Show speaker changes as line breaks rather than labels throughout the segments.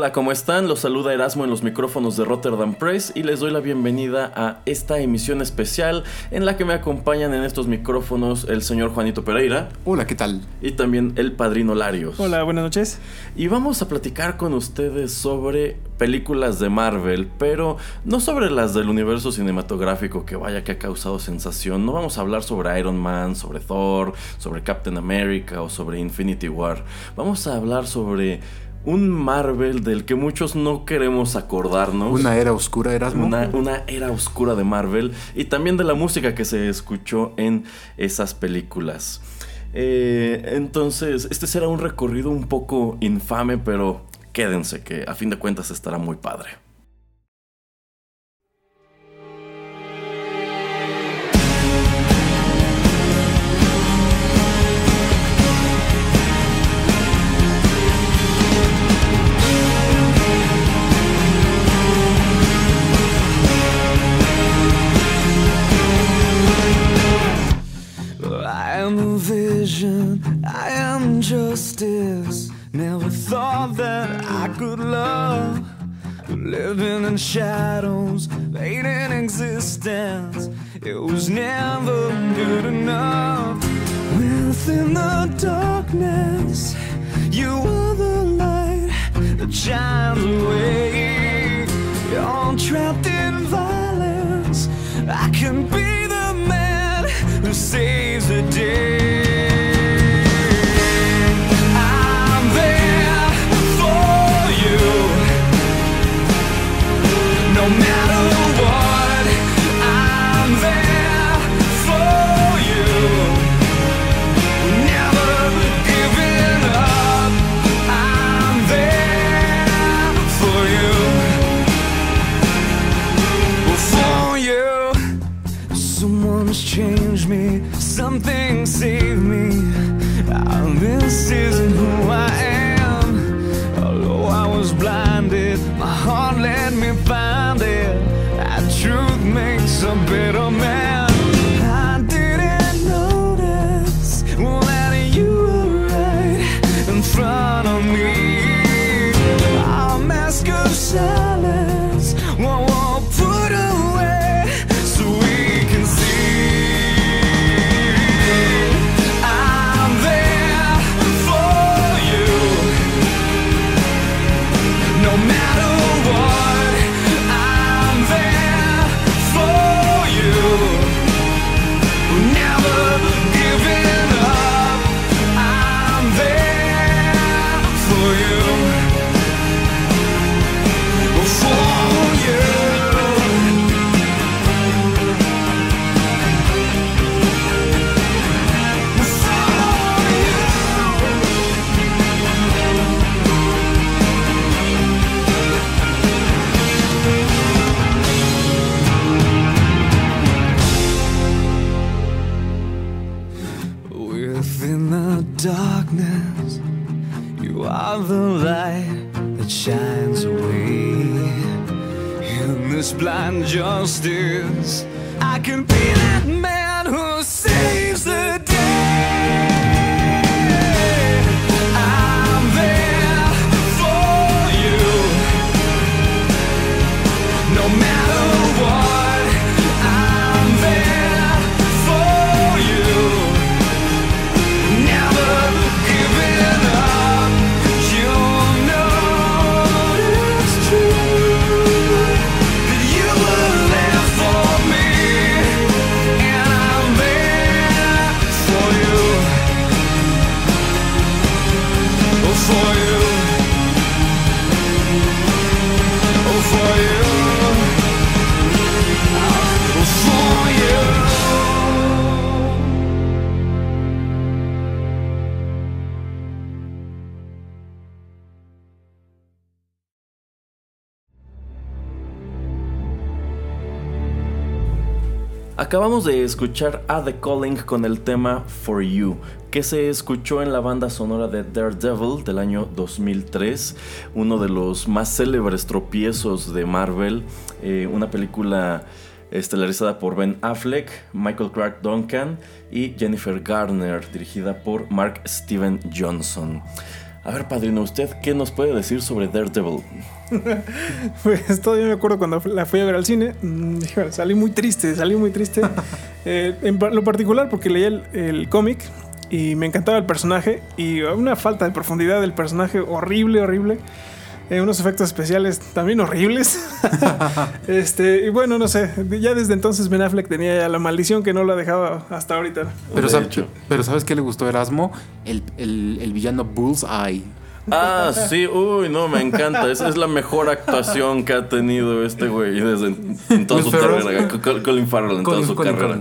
Hola, ¿cómo están? Los saluda Erasmo en los micrófonos de Rotterdam Press y les doy la bienvenida a esta emisión especial en la que me acompañan en estos micrófonos el señor Juanito Pereira.
Hola, ¿qué tal?
Y también el padrino Larios.
Hola, buenas noches.
Y vamos a platicar con ustedes sobre películas de Marvel, pero no sobre las del universo cinematográfico que vaya que ha causado sensación. No vamos a hablar sobre Iron Man, sobre Thor, sobre Captain America o sobre Infinity War. Vamos a hablar sobre un Marvel del que muchos no queremos acordarnos.
Una era oscura, Erasmo.
Una, una era oscura de Marvel y también de la música que se escuchó en esas películas. Eh, entonces, este será un recorrido un poco infame, pero quédense que a fin de cuentas estará muy padre.
Vision, I am justice. Never thought that I could love. Living in shadows, fading existence. It was never good enough. Within the darkness, you are the light that shines away. You're trapped in violence. I can be the man who saves the day. Are the light that shines away. In this blind justice, I can be that man who saves
Acabamos de escuchar a The Calling con el tema For You, que se escuchó en la banda sonora de Daredevil del año 2003, uno de los más célebres tropiezos de Marvel, eh, una película estelarizada por Ben Affleck, Michael Clark Duncan y Jennifer Garner, dirigida por Mark Steven Johnson. A ver, padrino, ¿usted qué nos puede decir sobre Daredevil?
pues todavía me acuerdo cuando la fui a ver al cine. mm, híjole, salí muy triste, salí muy triste. Eh, en lo particular porque leía el, el cómic y me encantaba el personaje y una falta de profundidad del personaje horrible, horrible. Eh, unos efectos especiales también horribles. este, y bueno, no sé, ya desde entonces Ben Affleck tenía ya la maldición que no la dejaba hasta ahorita.
Pero, sab- ¿sabes qué le gustó a Erasmo? El, el, el villano Bullseye.
Ah, sí, uy, no, me encanta. Esa es la mejor actuación que ha tenido este güey desde en toda su
Ferrell.
carrera. Col- Colin Farrell en toda
Colin-
su
Colin
carrera.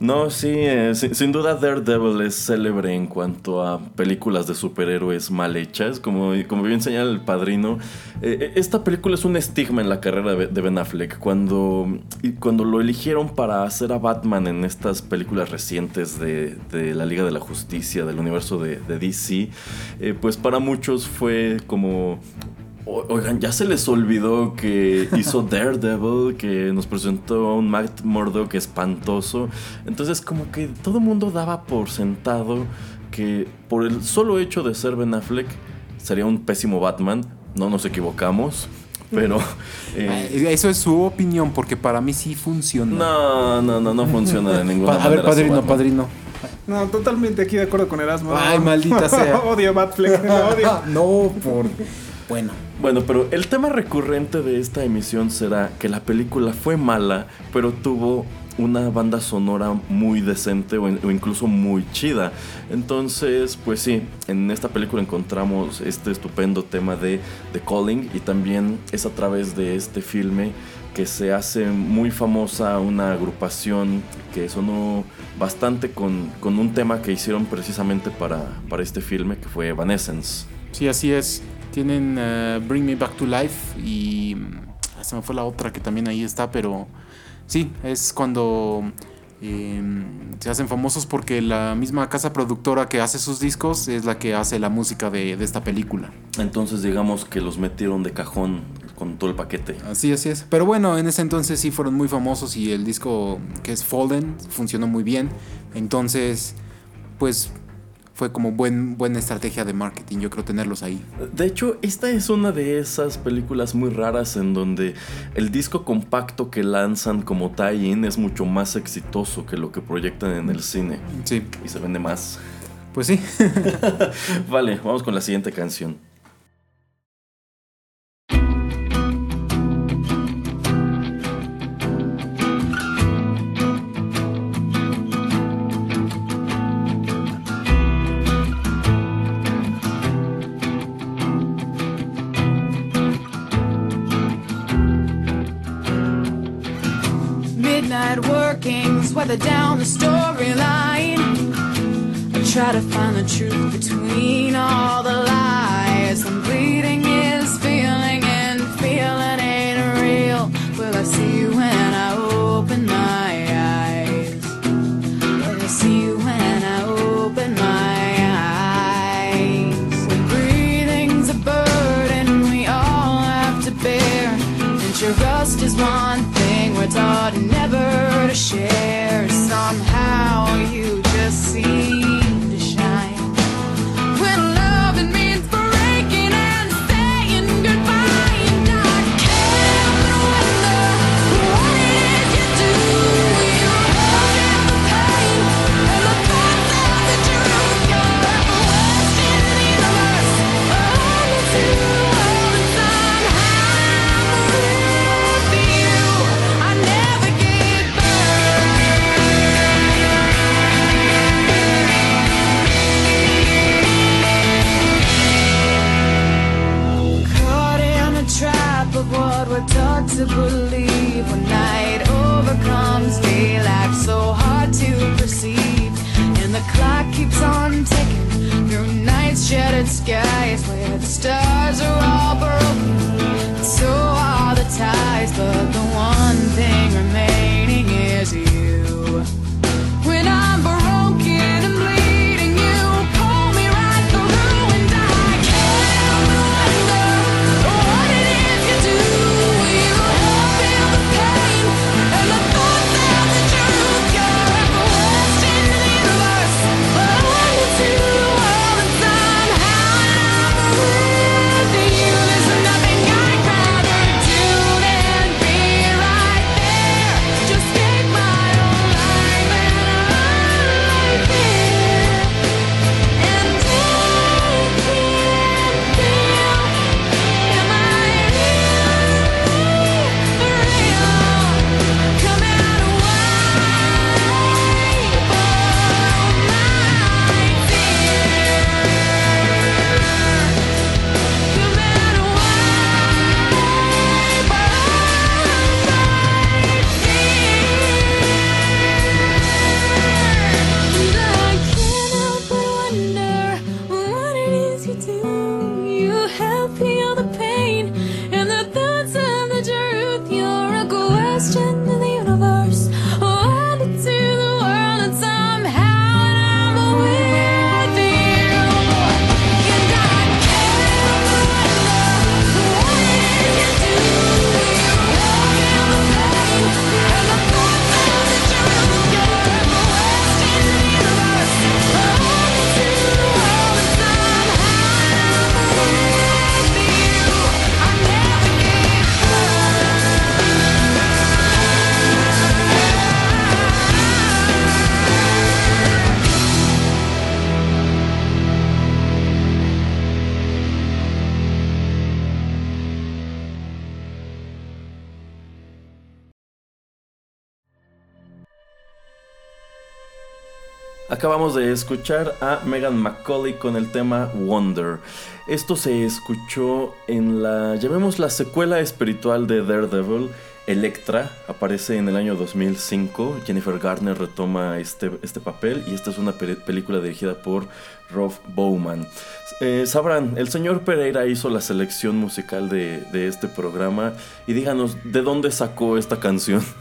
No, sí, eh, si- sin duda Daredevil es célebre en cuanto a películas de superhéroes mal hechas, como, como bien señala el padrino. eh, eh, esta película es un estigma en la carrera de Ben Affleck. Cuando, cuando lo eligieron para hacer a Batman en estas películas recientes de, de la Liga de la Justicia, del universo de, de DC, pues para muchos fue como o- Oigan, ya se les olvidó que hizo Daredevil, que nos presentó a un Matt Murdock espantoso. Entonces, como que todo el mundo daba por sentado que por el solo hecho de ser Ben Affleck sería un pésimo Batman. No nos equivocamos, pero. eh,
Eso es su opinión, porque para mí sí funciona.
no, no, no, no funciona de ninguna
Pa- a ver,
manera.
padrino, padrino.
No, totalmente aquí de acuerdo con Erasmo.
Ay, maldita sea.
odio a Batfleck, odio.
no, por. Bueno.
Bueno, pero el tema recurrente de esta emisión será que la película fue mala, pero tuvo una banda sonora muy decente o, o incluso muy chida. Entonces, pues sí, en esta película encontramos este estupendo tema de The Calling y también es a través de este filme que se hace muy famosa una agrupación que sonó bastante con, con un tema que hicieron precisamente para, para este filme, que fue Evanescence.
Sí, así es. Tienen eh, Bring Me Back to Life y. mm, Se me fue la otra que también ahí está, pero. Sí, es cuando. eh, se hacen famosos porque la misma casa productora que hace sus discos es la que hace la música de, de esta película.
Entonces digamos que los metieron de cajón con todo el paquete.
Así, así es. Pero bueno, en ese entonces sí fueron muy famosos y el disco que es Fallen funcionó muy bien. Entonces, pues fue como buen, buena estrategia de marketing, yo creo tenerlos ahí.
De hecho, esta es una de esas películas muy raras en donde el disco compacto que lanzan como tie-in es mucho más exitoso que lo que proyectan en el cine.
Sí,
Y se vende más.
pues sí.
Vale, vamos con la siguiente canción. De escuchar a Megan McCauley con el tema Wonder. Esto se escuchó en la, llamémosla secuela espiritual de Daredevil, Electra, aparece en el año 2005. Jennifer Garner retoma este, este papel y esta es una pe- película dirigida por Rob Bowman. Eh, sabrán, el señor Pereira hizo la selección musical de, de este programa y díganos, ¿de dónde sacó esta canción?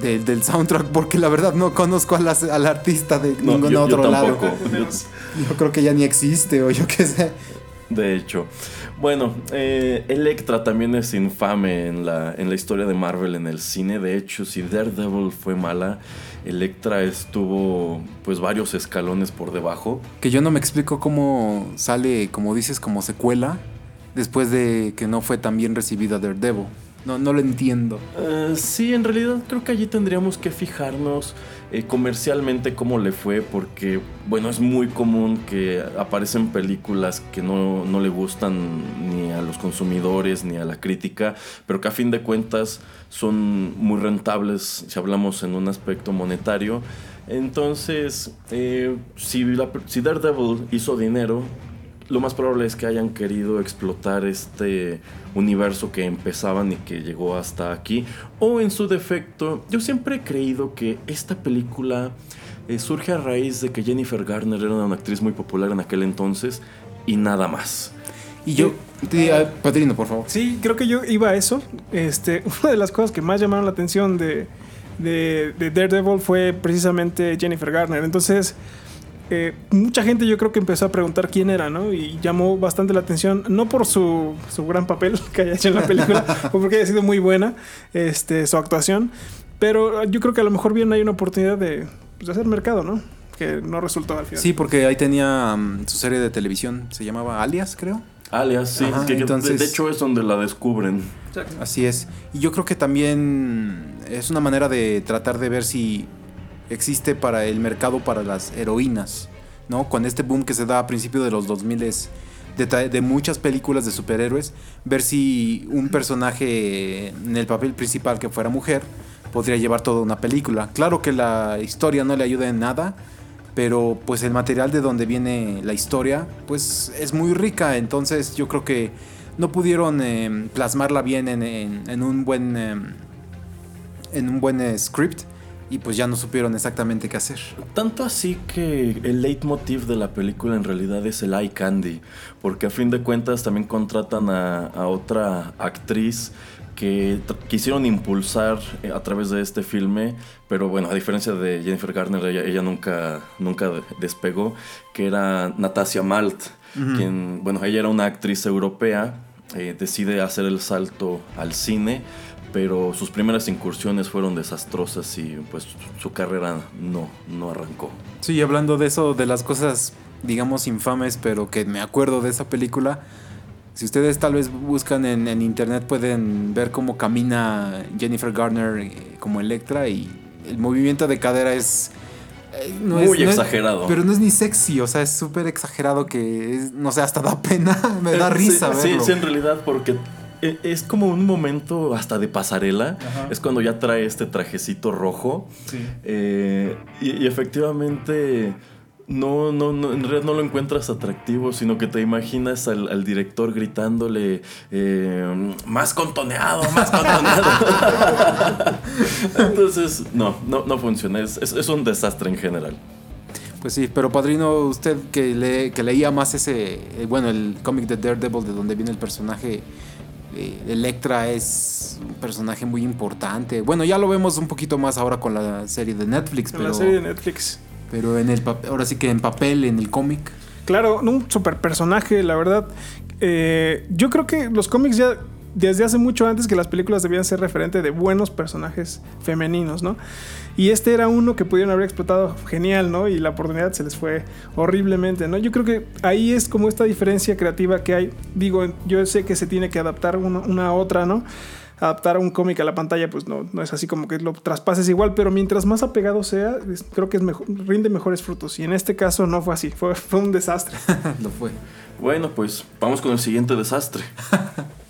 De- del soundtrack, porque la verdad no conozco a las- al artista de
No,
ningún
yo- yo
otro lado.
tampoco. Yo-
Yo creo que ya ni existe o yo qué sé.
De hecho. Bueno, eh, Electra también es infame en la, en la historia de Marvel en el cine. De hecho, si Daredevil fue mala, Electra estuvo pues varios escalones por debajo.
Que yo no me explico cómo sale, como dices, como secuela después de que no fue tan bien recibida Daredevil. No, no lo entiendo.
Eh, sí, en realidad creo que allí tendríamos que fijarnos eh, comercialmente cómo le fue, porque, bueno, es muy común que aparecen películas que no, no le gustan ni a los consumidores ni a la crítica, pero que a fin de cuentas son muy rentables si hablamos en un aspecto monetario. Entonces, eh, si, la- si Daredevil hizo dinero, lo más probable es que hayan querido explotar este universo que empezaban y que llegó hasta aquí. O en su defecto, yo siempre he creído que esta película eh, surge a raíz de que Jennifer Garner era una actriz muy popular en aquel entonces y nada más.
Y yo, sí, ah, Padrino, por favor.
Sí, creo que yo iba a eso. Este, una de las cosas que más llamaron la atención de, de, de Daredevil fue precisamente Jennifer Garner. Entonces, eh, mucha gente yo creo que empezó a preguntar quién era, ¿no? Y llamó bastante la atención, no por su, su gran papel que haya hecho en la película, o porque haya sido muy buena este, su actuación, pero yo creo que a lo mejor bien hay una oportunidad de, pues, de hacer mercado, ¿no? Que no resultó al final.
Sí, porque ahí tenía mm, su serie de televisión, se llamaba Alias, creo.
Alias, sí,
Ajá,
que-
entonces-
de hecho es donde la descubren.
Así es. Y yo creo que también es una manera de tratar de ver si existe para el mercado para las heroínas, ¿no? Con este boom que se da a principios de los 2000 de, muchas películas de superhéroes, ver si un personaje en el papel principal que fuera mujer podría llevar toda una película. Claro que la historia no le ayuda en nada, pero pues el material de donde viene la historia pues es muy rica, entonces yo creo que no pudieron eh, plasmarla bien en, un buen en un buen eh, script y pues ya no supieron exactamente qué hacer.
Tanto así que el leitmotiv de la película en realidad es el eye candy, porque a fin de cuentas también contratan a, a otra actriz que quisieron impulsar eh, a través de este filme, pero bueno, a diferencia de Jennifer Garner, ella, ella nunca, nunca de- despegó, que era Natasha Malt, quien, bueno, ella era una actriz europea, eh, decide hacer el salto al cine, pero sus primeras incursiones fueron desastrosas y pues su carrera no, no arrancó.
Sí, hablando de eso, de las cosas, digamos, infames, pero que me acuerdo de esa película. Si ustedes tal vez buscan en, en internet pueden ver cómo camina Jennifer Garner eh, como Electra y el movimiento de cadera es... eh, no
Muy
es- no es-
exagerado.
pero no es ni sexy, o sea, es súper exagerado que, es- no sé, hasta da pena, me da
Eh,
risa
sí,
verlo.
Sí, sí, en realidad, porque es como un momento hasta de pasarela. Es cuando ya trae este trajecito rojo. Eh, y, y efectivamente. No, no, no, en realidad no lo encuentras atractivo, sino que te imaginas al, al director gritándole eh, más contoneado, más contoneado. Entonces, no, no, no funciona. Es, es- es un desastre en general.
Pues sí, pero padrino, usted que, lee- que leía más ese, eh, bueno, el cómic de Daredevil, de donde viene el personaje, eh, Electra es un personaje muy importante. Bueno, ya lo vemos un poquito más ahora con la serie de Netflix,
En
pero,
la serie de Netflix.
pero en el ahora sí que en papel, en el cómic.
Claro, un super personaje, la verdad. Eh, yo creo que los cómics ya desde hace mucho antes que las películas debían ser referente de buenos personajes femeninos, ¿no? Y este era uno que pudieron haber explotado genial, ¿no? Y la oportunidad se les fue horriblemente, ¿no? Yo creo que ahí es como esta diferencia creativa que hay. Digo, yo sé que se tiene que adaptar una, a otra, ¿no? Adaptar un cómic a la pantalla, pues no, no es así como que lo traspases igual, pero mientras más apegado sea, creo que es mejor, rinde mejores frutos. Y en este caso no fue así, fue, un desastre.
lo fue.
Bueno, pues vamos con el siguiente desastre.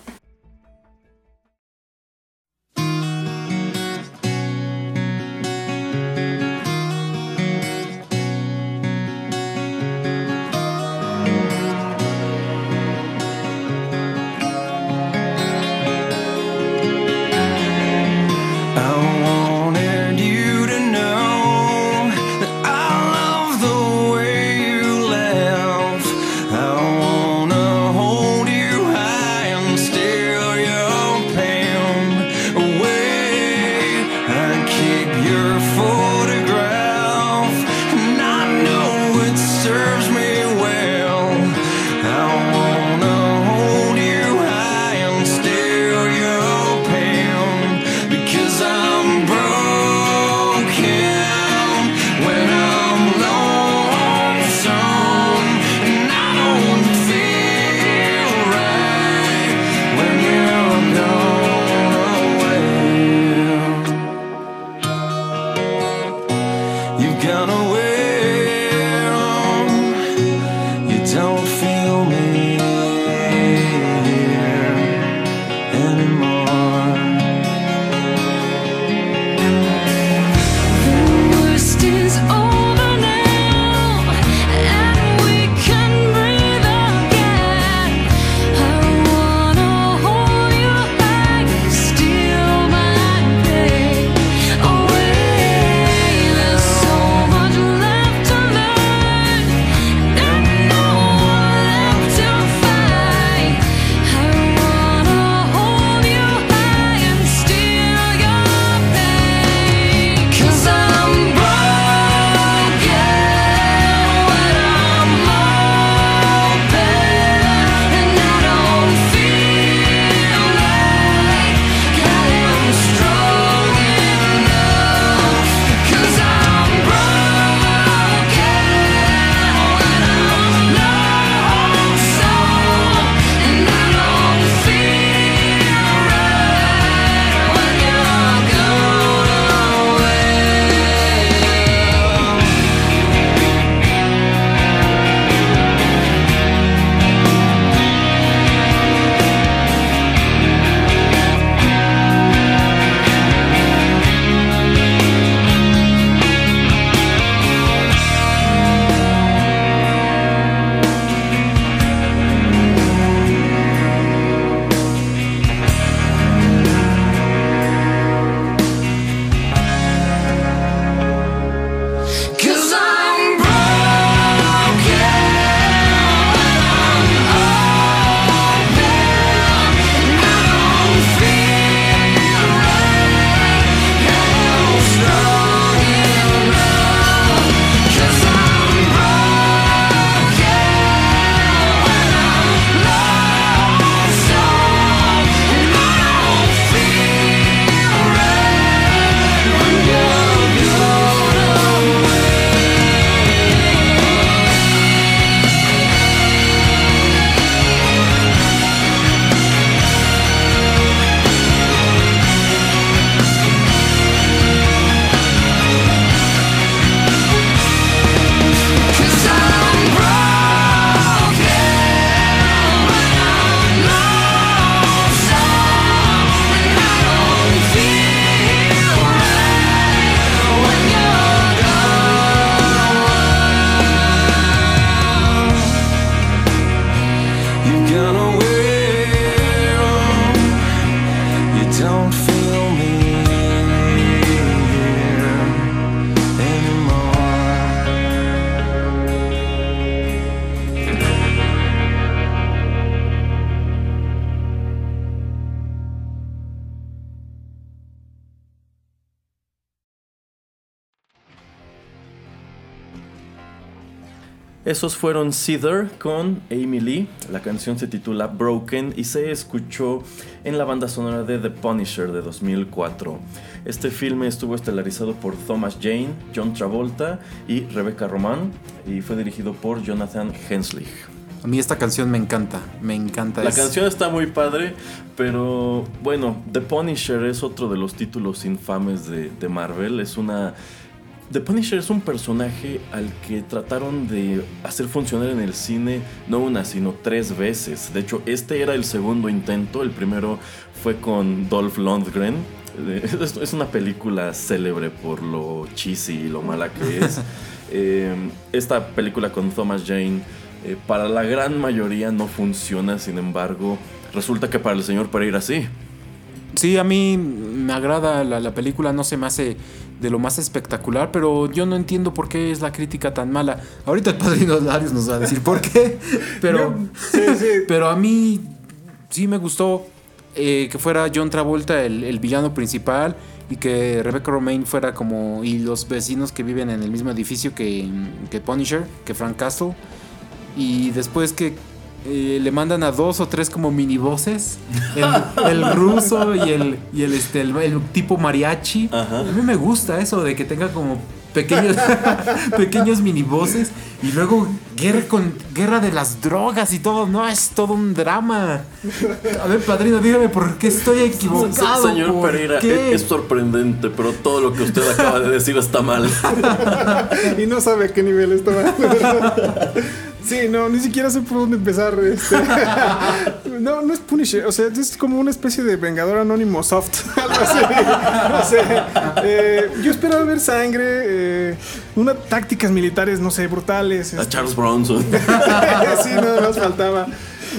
Esos fueron Cedar con Amy Lee. La canción se titula Broken y se escuchó en la banda sonora de The Punisher de 2004. Este filme estuvo estelarizado por Thomas Jane, John Travolta y Rebecca Roman y fue dirigido por Jonathan Henslich.
A mí esta canción me encanta, me encanta.
La
es-
canción está muy padre, pero bueno, The Punisher es otro de los títulos infames de, de Marvel. Es una. The Punisher es un personaje al que trataron de hacer funcionar en el cine no una, sino tres veces. De hecho, este era el segundo intento. El primero fue con Dolph Lundgren. Eh, Es, es una película célebre por lo cheesy y lo mala que es. Eh, esta película con Thomas Jane, eh, para la gran mayoría no funciona, sin embargo, resulta que para el señor Pereira sí.
Sí, a mí me agrada la, la película, no se me hace de lo más espectacular, pero yo no entiendo por qué es la crítica tan mala. Ahorita el padrino Darius nos va a decir por qué, pero,
Sí, sí.
pero a mí sí me gustó eh, que fuera John Travolta el, el villano principal y que Rebecca Romaine fuera como... y los vecinos que viven en el mismo edificio que, que Punisher, que Frank Castle. Y después que eh, le mandan a dos o tres como mini voces. El, el ruso y el, y el, este, el, el tipo mariachi.
Ajá.
A mí me gusta eso de que tenga como pequeños, pequeños mini voces. Y luego guerra, con, guerra de las drogas y todo. No, es todo un drama. A ver, padrino, dígame por qué estoy equivocado.
señor
¿por
Pereira,
qué?
es, sorprendente, pero todo lo que usted acaba de decir está mal.
y no sabe a qué nivel estaba. sí, no, ni siquiera sé por dónde empezar. este. no, no es Punisher, o sea, es como una especie de Vengador Anónimo soft. algo así. No sé. Eh, yo esperaba ver sangre, eh, unas tácticas militares, no sé, brutales.
A
este.
Charles Bronson.
sí, nada más faltaba.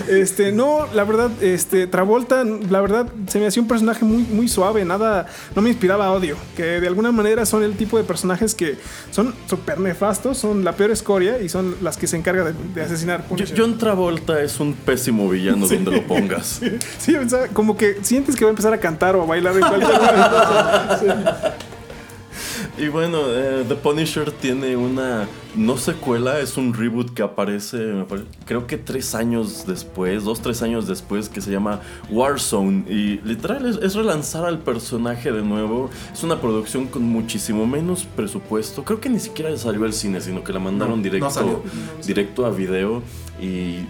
Este, no, la verdad, este, Travolta, la verdad, se me hacía un personaje muy, muy suave, nada, no me inspiraba odio, que de alguna manera son el tipo de personajes que son súper nefastos, son la peor escoria y son las que se encargan de, de asesinar. Punisher.
John Travolta es un pésimo villano donde lo pongas.
Sí, o sea, como que sientes que va a empezar a cantar o a bailar en cualquier momento. Sí.
Y bueno, eh, The Punisher tiene una no secuela, es un reboot que aparece, me creo que tres años después, dos, tres años después, que se llama Warzone. Y literal es, es relanzar al personaje de nuevo. Es una producción con muchísimo menos presupuesto. Creo que ni siquiera salió al cine, sino que la mandaron
No,
directo, directo a video. Y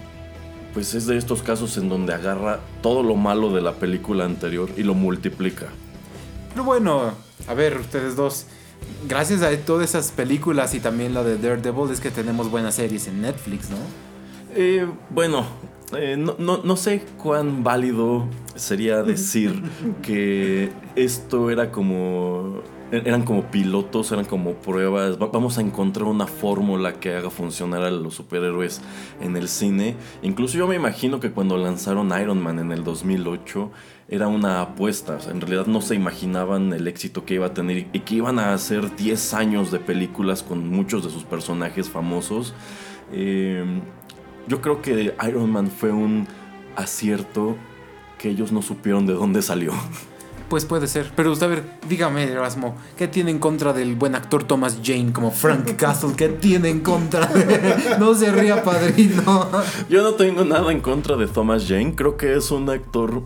pues es de estos casos en donde agarra todo lo malo de la película anterior y lo multiplica.
Pero bueno, a ver, ustedes dos. Gracias a todas esas películas y también la de Daredevil es que tenemos buenas series en Netflix, ¿no?
Eh, bueno, eh, no, no- no sé cuán válido sería decir que esto era como... Eran como pilotos, eran como pruebas. Va- Vamos a encontrar una fórmula que haga funcionar a los superhéroes en el cine. Incluso yo me imagino que cuando lanzaron Iron Man en el 2008 era una apuesta. O sea, en realidad no se imaginaban el éxito que iba a tener y que iban a hacer 10 años de películas con muchos de sus personajes famosos. Eh, yo creo que Iron Man fue un acierto que ellos no supieron de dónde salió.
Pues puede ser. Pero usted, a ver, dígame, Erasmo, ¿qué tiene en contra del buen actor Thomas Jane como Frank Castle? ¿Qué tiene en contra de.? No se ría, padrino.
Yo no tengo nada en contra de Thomas Jane. Creo que es un actor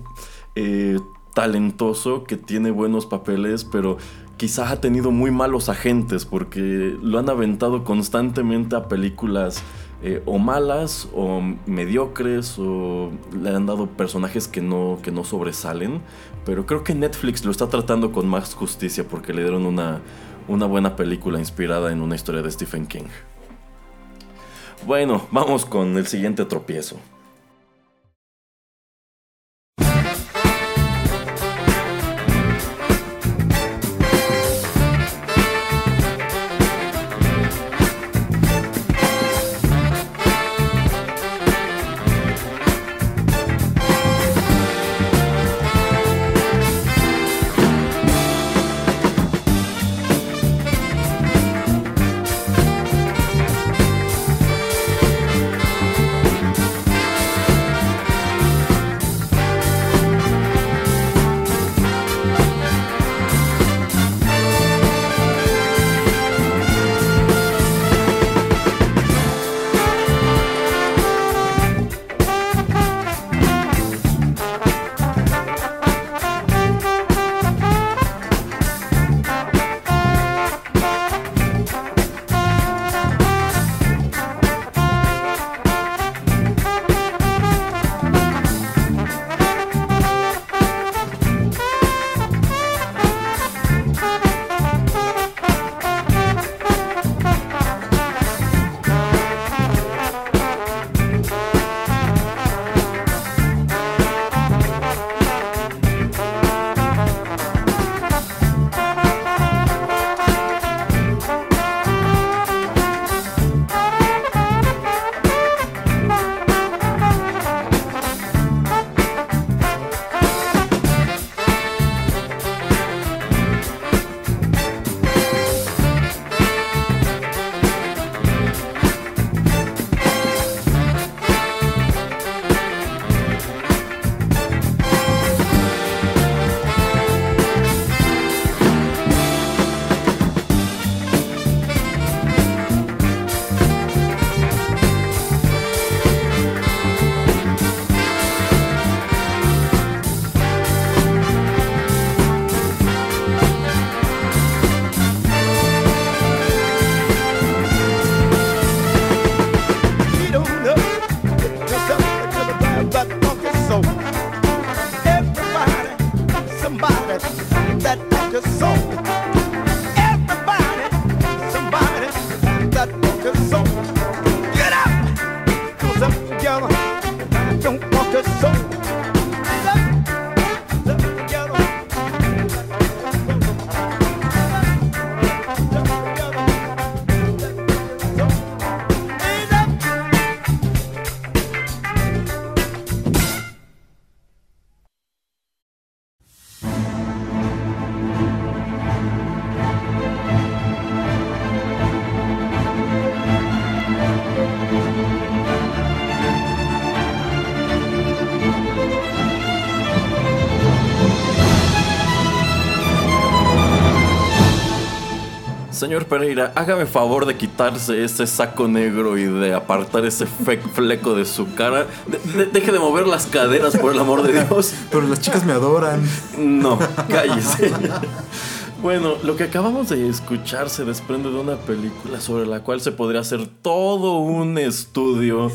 eh, talentoso que tiene buenos papeles, pero quizás ha tenido muy malos agentes porque lo han aventado constantemente a películas eh, o malas o mediocres o le han dado personajes que no, que no sobresalen. Pero creo que Netflix lo está tratando con más justicia porque le dieron una, una buena película inspirada en una historia de Stephen King. Bueno, vamos con el siguiente tropiezo. Señor Pereira, hágame favor de quitarse ese saco negro y de apartar ese fleco de su cara. De- de- deje de mover las caderas, por el amor de Dios.
Pero las chicas me adoran.
No, cállese. Bueno, lo que acabamos de escuchar se desprende de una película sobre la cual se podría hacer todo un estudio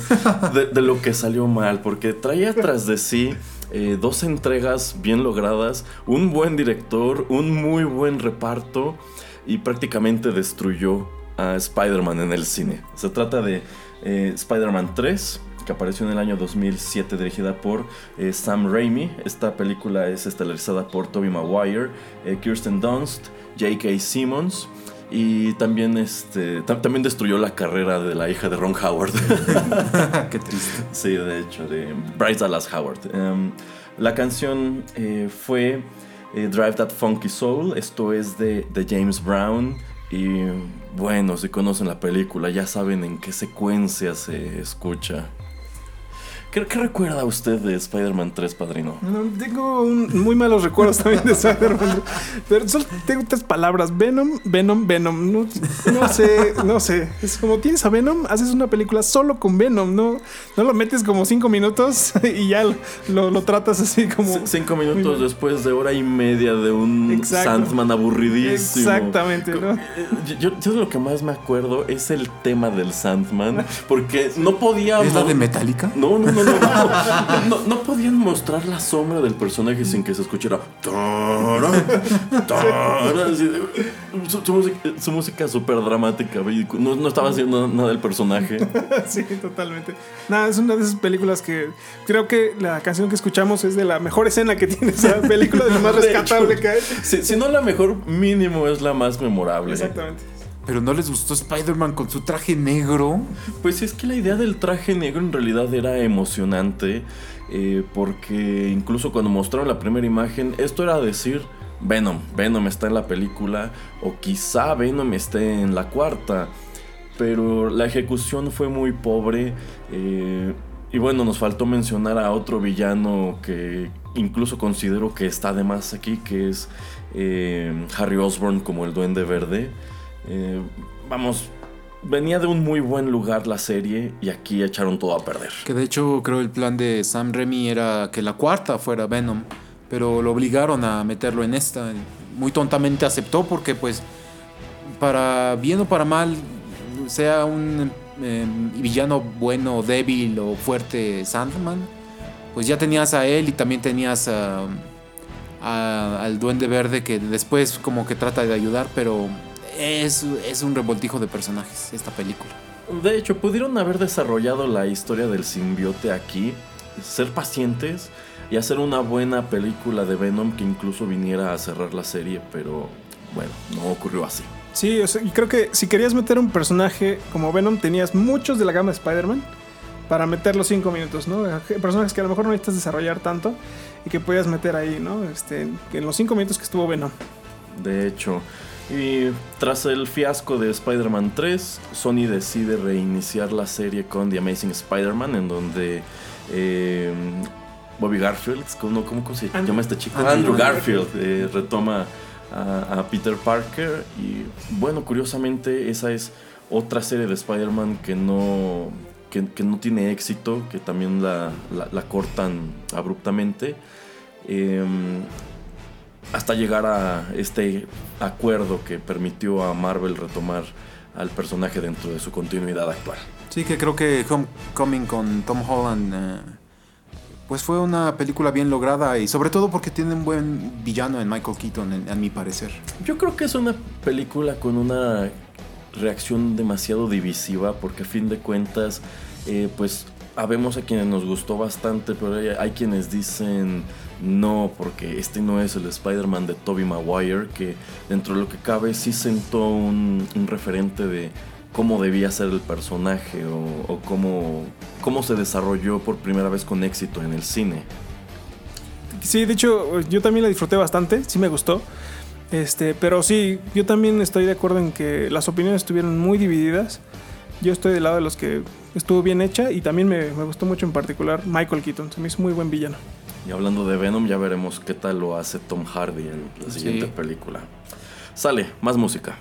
de, de lo que salió mal, porque traía tras de sí eh, dos entregas bien logradas, un buen director, un muy buen reparto y prácticamente destruyó a Spider-Man en el cine. Se trata de eh, Spider-Man 3, que apareció en el año 2007, dirigida por eh, Sam Raimi. Esta película es estelarizada por Tobey Maguire, eh, Kirsten Dunst, J.K. Simmons. Y también, este, tam- también destruyó la carrera de la hija de Ron Howard.
Qué triste.
Sí, de hecho, de Bryce Dallas Howard. Em, la canción eh, fue eh, Drive That Funky Soul. Esto es de, de James Brown. Y bueno, si conocen la película, ya saben en qué secuencia se escucha. ¿Qué, qué recuerda usted de Spider-Man 3, padrino?
No, tengo un- muy malos recuerdos también de Spider-Man. Pero solo tengo tres palabras: Venom, Venom, Venom. No, no sé, no sé. Es como tienes a Venom, haces una película solo con Venom. No, no lo metes como cinco minutos y ya lo, lo tratas así como.
C- Cinco minutos después de hora y media de un
Exacto.
Sandman aburridísimo.
Exactamente, ¿no?
Eh, Yo, yo de lo que más me acuerdo es el tema del Sandman, porque no podía...
¿Es la de Metallica?
No, no, no, no, no, podían mostrar la sombra del personaje sin que se escuchara. Su, su música, su música súper dramática. No, no estaba haciendo nada del personaje.
Sí, totalmente. Nada, es una de esas películas que creo que la canción que escuchamos es de la mejor escena que tiene esa película, de lo más rescatable
hecho,
que hay.
Si, si no la mejor, mínimo es la más memorable.
Exactamente.
Pero no les gustó Spider-Man con su traje negro.
Pues es que la idea del traje negro en realidad era emocionante, eh, porque incluso cuando mostraron la primera imagen, esto era decir, Venom, Venom está en la película, o quizá Venom esté en la cuarta, pero la ejecución fue muy pobre, eh, y bueno, nos faltó mencionar a otro villano que incluso considero que está de más aquí, que es eh, Harry Osborn como el Duende Verde. Eh, vamos, venía de un muy buen lugar la serie y aquí echaron todo a perder.
Que de hecho creo el plan de Sam Raimi era que la cuarta fuera Venom. Pero lo obligaron a meterlo en esta. Muy tontamente aceptó porque pues para bien o para mal, sea un eh, villano bueno, débil o fuerte Sandman, pues ya tenías a él y también tenías a, a- al Duende Verde que después como que trata de ayudar, pero es, es un revoltijo de personajes esta película.
De hecho, pudieron haber desarrollado la historia del simbiote aquí, ser pacientes y hacer una buena película de Venom que incluso viniera a cerrar la serie, pero bueno, no ocurrió así.
Sí, o sea, y creo que si querías meter un personaje como Venom, tenías muchos de la gama de Spider-Man para meter los cinco minutos, ¿no? Personajes que a lo mejor no necesitas desarrollar tanto y que podías meter ahí, ¿no? Este, en los cinco minutos que estuvo Venom.
De hecho, y tras el fiasco de Spider-Man 3, Sony decide reiniciar la serie con The Amazing Spider-Man, en donde eh, Bobby Garfield, ¿cómo, cómo, cómo se llama este chico?
Andrew
Andrew Garfield eh, retoma a, a Peter Parker. Y bueno, curiosamente, esa es otra serie de Spider-Man que no, que, que no tiene éxito, que también la, la- la cortan abruptamente. Em, hasta llegar a este acuerdo que permitió a Marvel retomar al personaje dentro de su continuidad actual.
Sí, que creo que Homecoming con Tom Holland, eh,
Pues fue una película bien lograda y sobre todo porque tiene un buen villano en Michael Keaton, en- a mi parecer.
Yo creo que es una película con una reacción demasiado divisiva porque a fin de cuentas, eh, pues habemos a quienes nos gustó bastante, pero hay, hay quienes dicen no, porque este no es el Spider-Man de Tobey Maguire, que dentro de lo que cabe sí sentó un, referente de cómo debía ser el personaje o, o cómo, cómo se desarrolló por primera vez con éxito en el cine.
Sí, de hecho, yo también la disfruté bastante, sí me gustó. Este, pero sí, yo también estoy de acuerdo en que las opiniones estuvieron muy divididas. Yo estoy del lado de los que estuvo bien hecha y también me, me gustó mucho en particular Michael Keaton. Se me hizo muy buen villano.
Y hablando de Venom, ya veremos qué tal lo hace Tom Hardy en la
Sí.
siguiente película. Sale, más música.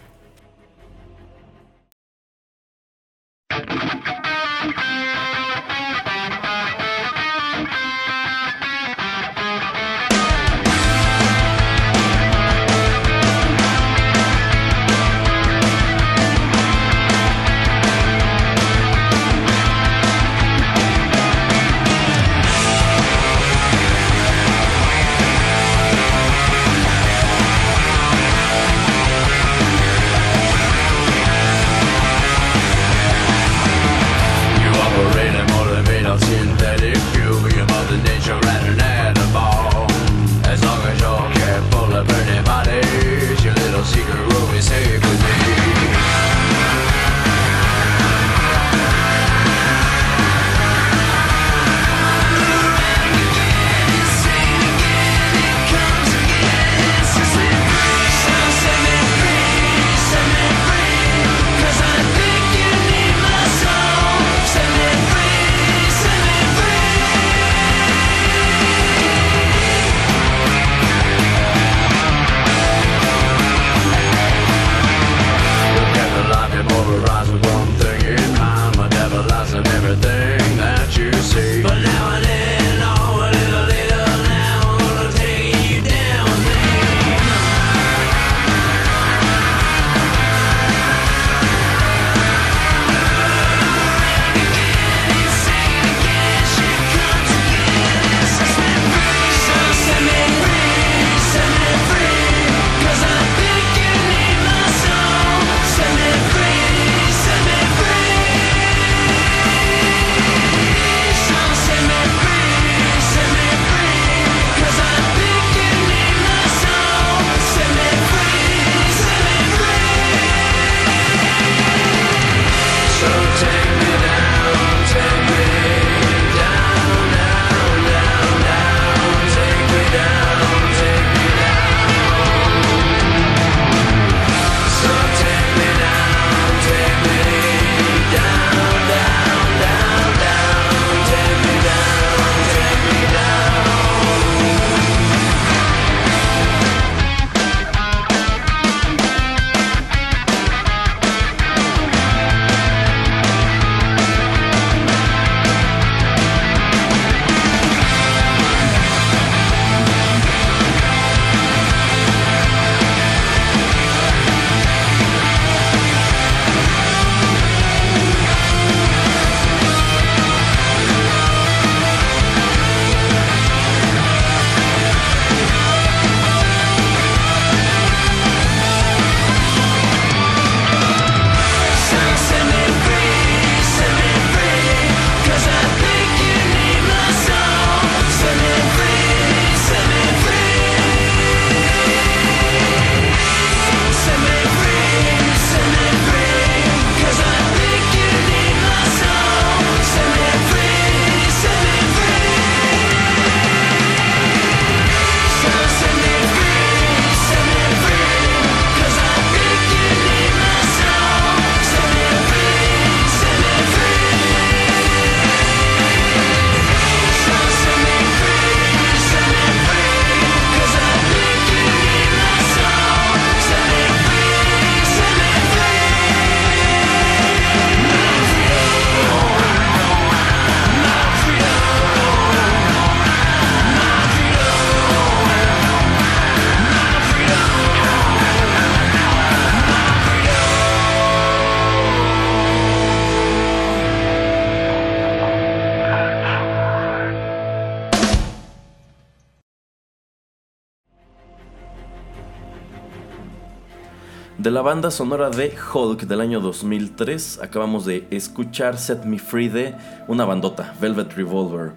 De la banda sonora de Hulk del año 2003, acabamos de escuchar Set Me Free de una bandota, Velvet Revolver.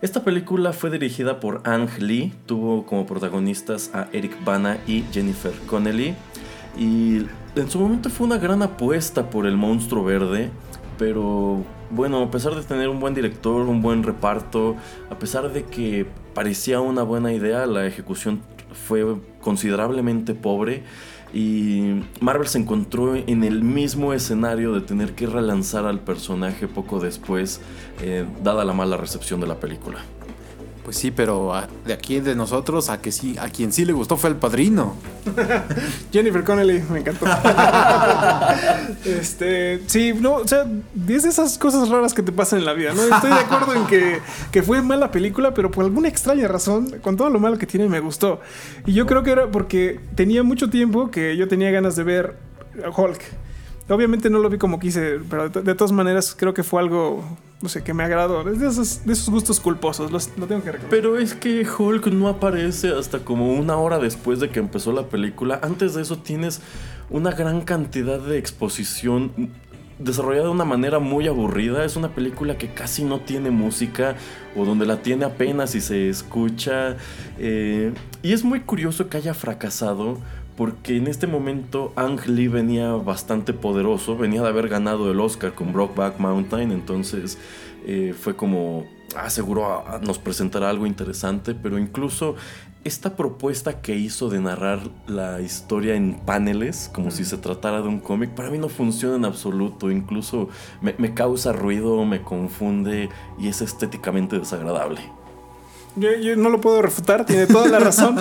Esta película fue dirigida por Ang Lee, tuvo como protagonistas a Eric Bana y Jennifer Connelly. Y en su momento fue una gran apuesta por el monstruo verde, pero bueno, a pesar de tener un buen director, un buen reparto, a pesar de que parecía una buena idea, la ejecución fue considerablemente pobre y Marvel se encontró en el mismo escenario de tener que relanzar al personaje poco después, eh, dada la mala recepción de la película.
Pues sí, pero a- de aquí de nosotros a que sí, a quien sí le gustó fue el padrino.
Jennifer Connelly, me encantó. este, sí, no, o sea, es de esas cosas raras que te pasan en la vida, ¿no? Estoy de acuerdo en que, que fue mala película, pero por alguna extraña razón, con todo lo malo que tiene, me gustó. Y yo creo que era porque tenía mucho tiempo que yo tenía ganas de ver Hulk. Obviamente no lo vi como quise, pero de, de todas maneras creo que fue algo, no sé, que me agradó. De esos, de esos gustos culposos, lo tengo que reconocer.
Pero es que Hulk no aparece hasta como una hora después de que empezó la película. Antes de eso tienes una gran cantidad de exposición desarrollada de una manera muy aburrida. Es una película que casi no tiene música o donde la tiene apenas y se escucha. eh, y es muy curioso que haya fracasado. Porque en este momento Ang Lee venía bastante poderoso, venía de haber ganado el Oscar con Brokeback Mountain, entonces eh, fue como, ah, seguro ah, nos presentará algo interesante, pero incluso esta propuesta que hizo de narrar la historia en paneles, como si se tratara de un cómic, para mí no funciona en absoluto, incluso me, me causa ruido, me confunde y es estéticamente desagradable.
Yo, yo no lo puedo refutar, tiene toda la razón.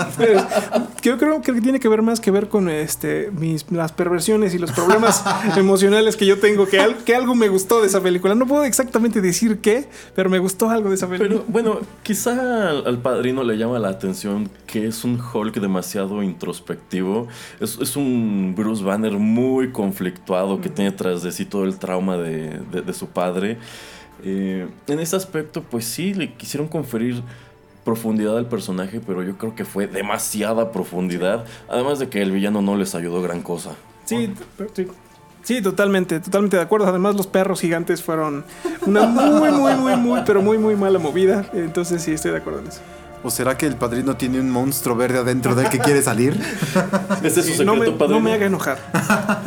yo creo que tiene que ver más que ver con este mis las perversiones y los problemas emocionales que yo tengo, que, al- que algo me gustó de esa película. No puedo exactamente decir qué, pero me gustó algo de esa película.
Pero bueno, quizá al, al padrino le llama la atención que es un Hulk demasiado introspectivo. Es, es un Bruce Banner muy conflictuado que tiene tras de sí todo el trauma de, de- de su padre. Eh, en ese aspecto, pues sí, le quisieron conferir profundidad al personaje, pero yo creo que fue demasiada profundidad. Además de que el villano no les ayudó gran cosa.
Sí, sí. Sí, totalmente, totalmente de acuerdo. Además, los perros gigantes fueron una muy, muy, muy, muy, pero muy, muy mala movida. Entonces, sí, estoy de acuerdo en eso.
¿O será que el padrino tiene un monstruo verde adentro de él que quiere salir?
Ese es su secreto,
No me,
padrino.
no me haga enojar.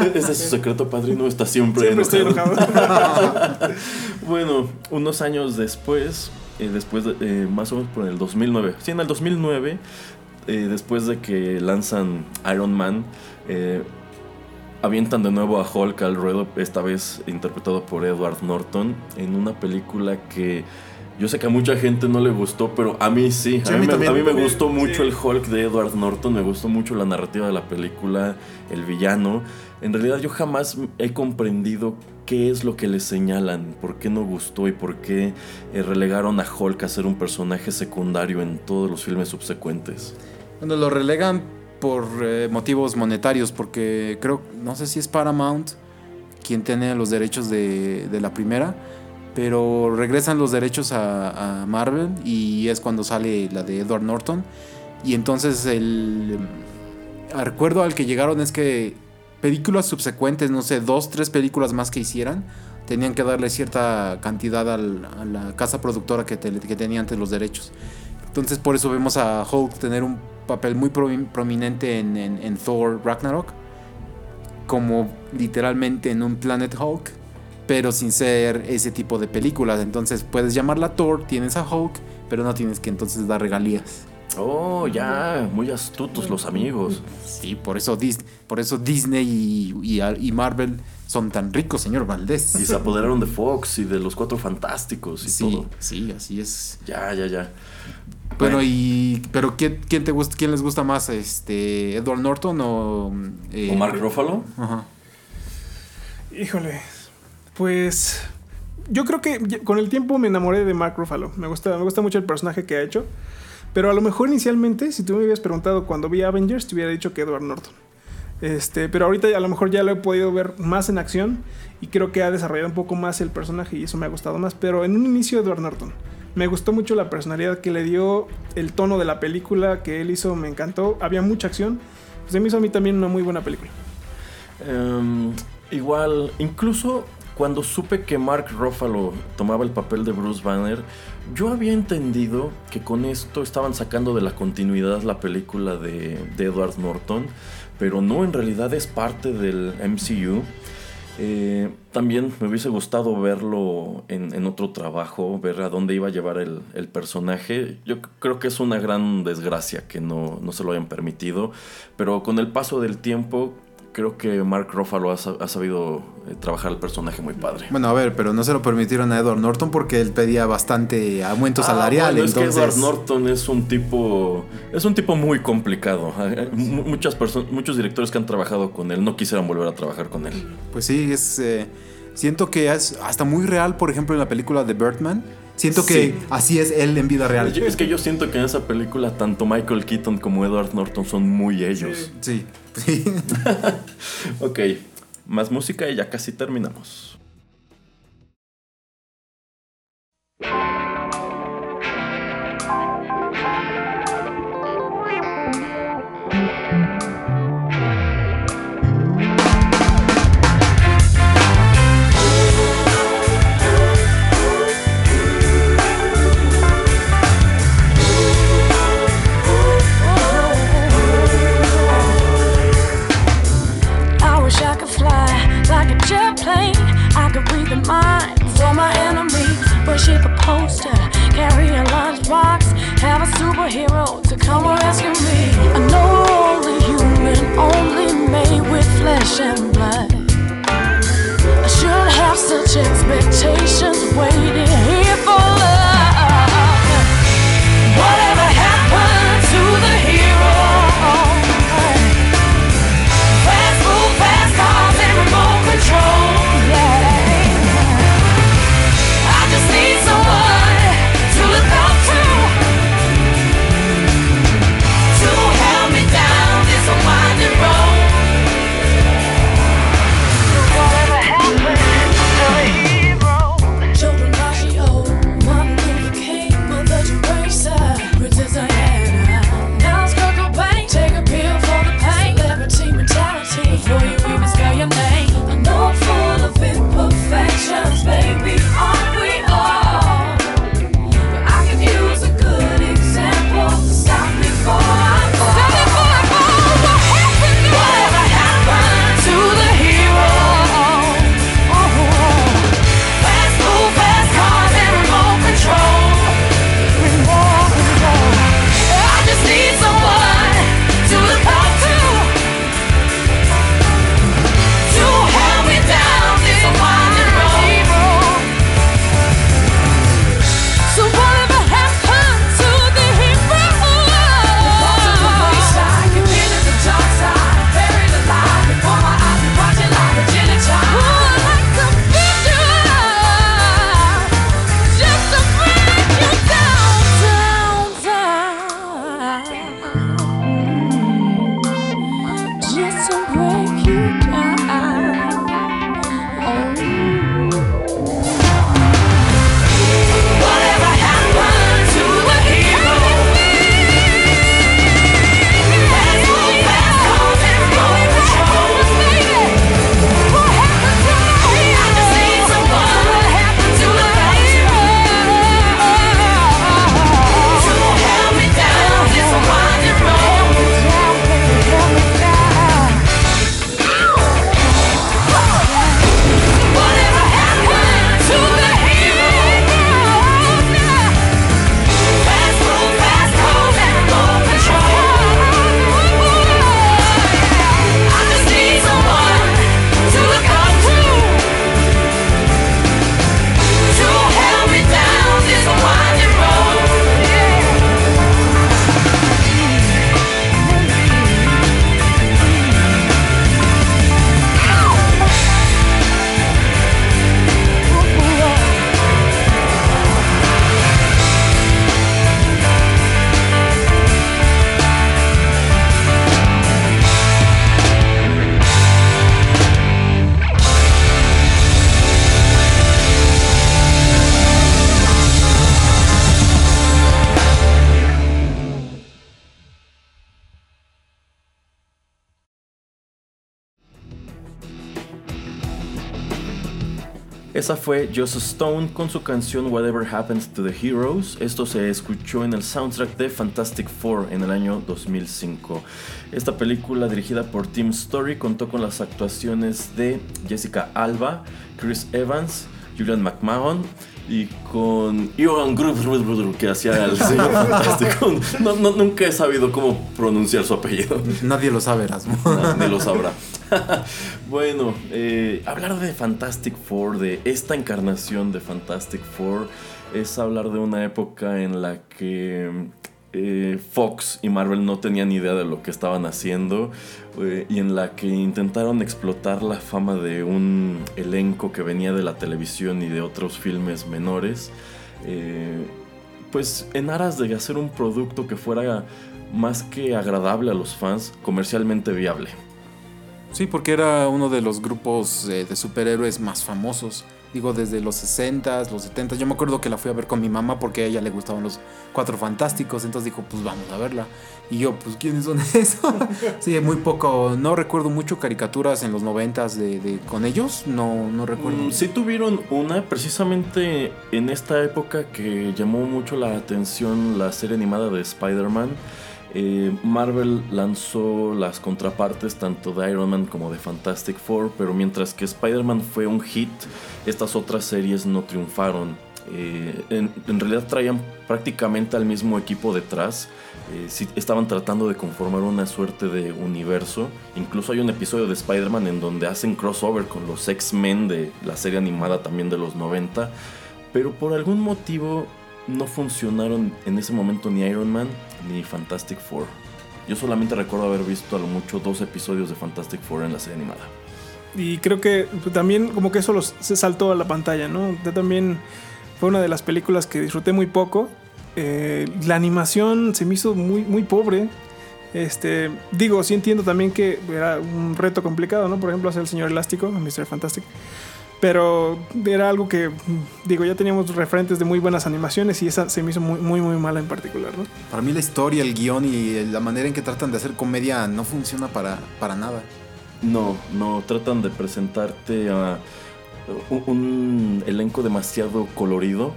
Ese es su secreto, padrino. Está siempre,
Siempre estoy
enojado.
enojado.
Bueno, unos años después, eh, después de, eh, más o menos por el 2009, sí, en el 2009, eh, después de que lanzan Iron Man, eh, avientan de nuevo a Hulk al ruedo, esta vez interpretado por Edward Norton, en una película que yo sé que a mucha gente no le gustó, pero a mí sí.
Sí,
a,
a
mí
mí
me,
también.
a mí me gustó mucho
Sí.
el Hulk de Edward Norton, me gustó mucho la narrativa de la película, el villano. En realidad yo jamás he comprendido qué es lo que le señalan, por qué no gustó y por qué eh, relegaron a Hulk a ser un personaje secundario en todos los filmes subsecuentes.
Bueno, lo relegan por eh, motivos monetarios, porque creo, no sé si es Paramount quien tiene los derechos de, la primera, pero regresan los derechos a, Marvel y es cuando sale la de Edward Norton. Y entonces el mm, recuerdo al que llegaron es que películas subsecuentes, no sé, dos, tres películas más que hicieran, tenían que darle cierta cantidad a la casa productora que, te- que tenía antes los derechos. Entonces por eso vemos a Hulk tener un papel muy promi- prominente en, en- en Thor Ragnarok, como literalmente en un Planet Hulk, pero sin ser ese tipo de películas. Entonces puedes llamarla Thor, tienes a Hulk, pero no tienes que entonces dar regalías.
Oh, ya, muy astutos los amigos.
Sí, por eso, Dis- por eso Disney y, y- y Marvel son tan ricos, señor Valdés.
Y se apoderaron de Fox y de los Cuatro Fantásticos y
Sí,
todo.
sí, así es.
Ya, ya, ya.
Bueno, y pero ¿quién, quién te gusta, quién les gusta más, este, Edward Norton o, eh,
¿O Mark Ruffalo?
Ajá.
Híjole, pues yo creo que con el tiempo me enamoré de Mark Ruffalo. Me gusta, me gusta mucho el personaje que ha hecho. Pero a lo mejor inicialmente, si tú me hubieras preguntado cuando vi Avengers, te hubiera dicho que Edward Norton. Este, pero ahorita a lo mejor ya lo he podido ver más en acción y creo que ha desarrollado un poco más el personaje y eso me ha gustado más. Pero en un inicio Edward Norton. Me gustó mucho la personalidad que le dio, el tono de la película que él hizo, me encantó. Había mucha acción. Se me hizo a mí también una muy buena película.
Em, igual, incluso cuando supe que Mark Ruffalo tomaba el papel de Bruce Banner, yo había entendido que con esto estaban sacando de la continuidad la película de, Edward Norton, pero no, en realidad es parte del MCU. Eh, también me hubiese gustado verlo en, otro trabajo, ver a dónde iba a llevar el, el personaje. Yo creo que es una gran desgracia que no, no se lo hayan permitido, pero con el paso del tiempo creo que Mark Ruffalo ha, sa- ha sabido eh, trabajar el personaje muy padre.
Bueno, a ver, pero no se lo permitieron a Edward Norton porque él pedía bastante aumento
Ah,
salarial.
bueno, es que Edward Norton es un tipo es un tipo muy complicado. Mu- Muchas personas, muchos directores que han trabajado con él no quisieran volver a trabajar con él.
pues sí, es. eh, siento que es hasta muy real, por ejemplo, en la película de Birdman. Siento que
Sí.
así es él en vida real.
Es que yo siento que en esa película tanto Michael Keaton como Edward Norton son muy ellos.
Sí, sí.
Ok, más música y ya casi terminamos.
Have a superhero to come and rescue me. I know we're only human, only made with flesh and blood. I shouldn't have such expectations waiting here
Esa fue Joss Stone con su canción Whatever Happens to the Heroes. Esto se escuchó en el soundtrack de Fantastic Four en el año 2005. Esta película dirigida por Tim Story contó con las actuaciones de Jessica Alba, Chris Evans, Julian McMahon y con Ivan Grubb que hacía el señor fantástico. No, no- nunca he sabido cómo pronunciar su apellido.
Nadie lo sabe, Erasmo.
Ni lo sabrá. bueno, eh, hablar de Fantastic Four, de esta encarnación de Fantastic Four, es hablar de una época en la que eh, Fox y Marvel no tenían idea de lo que estaban haciendo y en la que intentaron explotar la fama de un elenco que venía de la televisión y de otros filmes menores. eh, pues en aras de hacer un producto que fuera más que agradable a los fans, comercialmente viable.
Sí, porque era uno de los grupos eh, de superhéroes más famosos. Digo, desde los 60s, los 70s. Yo me acuerdo que la fui a ver con mi mamá porque a ella le gustaban los Cuatro Fantásticos. Entonces dijo, pues vamos a verla. Y yo, pues, ¿quiénes son esos? sí, muy poco. No recuerdo mucho caricaturas en los 90s de, de- con ellos. No, no recuerdo.
Mm, Sí tuvieron una, precisamente en esta época que llamó mucho la atención la serie animada de Spider-Man. Eh, Marvel lanzó las contrapartes tanto de Iron Man como de Fantastic Four, pero mientras que Spider-Man fue un hit, estas otras series no triunfaron. Eh, en, realidad traían prácticamente al mismo equipo detrás. Eh, estaban tratando de conformar una suerte de universo. Incluso hay un episodio de Spider-Man en donde hacen crossover con los X-Men de la serie animada también de los 90. Pero por algún motivo no funcionaron en ese momento ni Iron Man ni Fantastic Four. Yo solamente recuerdo haber visto a lo mucho dos episodios de Fantastic Four en la serie animada.
Y creo que también como que eso se saltó a la pantalla, ¿no? También fue una de las películas que disfruté muy poco. Eh, la animación se me hizo muy, muy pobre. Este, digo, sí entiendo también que era un reto complicado, ¿no? Por ejemplo, hacer el señor elástico, Mr. Fantastic. Pero era algo que, digo, ya teníamos referentes de muy buenas animaciones y esa se me hizo muy, muy, muy mala en particular, ¿no?
Para mí la historia, el guion y la manera en que tratan de hacer comedia no funciona para, para nada.
No, no, tratan de presentarte a un, un elenco demasiado colorido.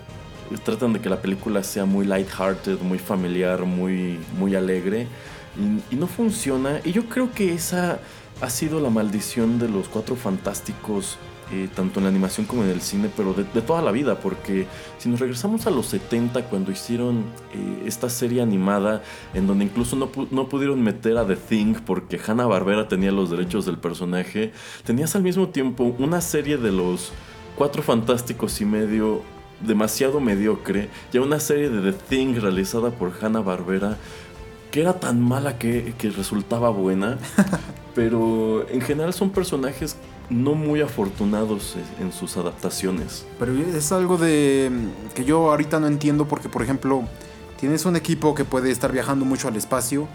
Tratan de que la película sea muy lighthearted, muy familiar, muy, muy alegre. Y, y no funciona. Y yo creo que esa ha sido la maldición de los cuatro fantásticos, eh, tanto en la animación como en el cine, pero de, de toda la vida. Porque si nos regresamos a los 70, cuando hicieron eh, esta serie animada, en donde incluso no, pu- no pudieron meter a The Thing porque Hanna Barbera tenía los derechos del personaje, tenías al mismo tiempo una serie de los cuatro fantásticos y medio demasiado mediocre, y una serie de The Thing realizada por Hanna Barbera que era tan mala que, que resultaba buena, pero en general son personajes no muy afortunados en- sus adaptaciones.
Pero es algo de que yo ahorita no entiendo porque, por ejemplo, tienes un equipo que puede estar viajando mucho al espacio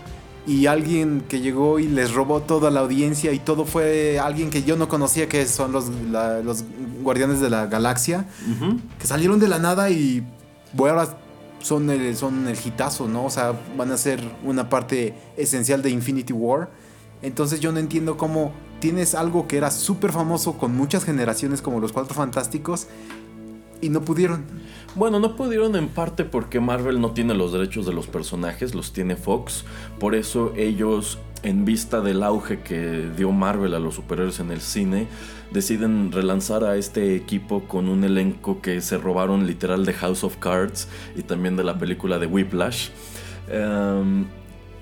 y alguien que llegó y les robó toda la audiencia y todo fue alguien que yo no conocía que son los, la- los guardianes de la galaxia que salieron de la nada y bueno, ahora son el, son el hitazo, ¿no? O sea, van a ser una parte esencial de Infinity War. Entonces yo no entiendo cómo tienes algo que era súper famoso con muchas generaciones como los Cuatro Fantásticos y no pudieron.
Bueno, no pudieron en parte porque Marvel no tiene los derechos de los personajes, los tiene Fox. Por eso ellos, en vista del auge que dio Marvel a los superhéroes en el cine, deciden relanzar a este equipo con un elenco que se robaron literal de House of Cards y también de la película de Whiplash. Em,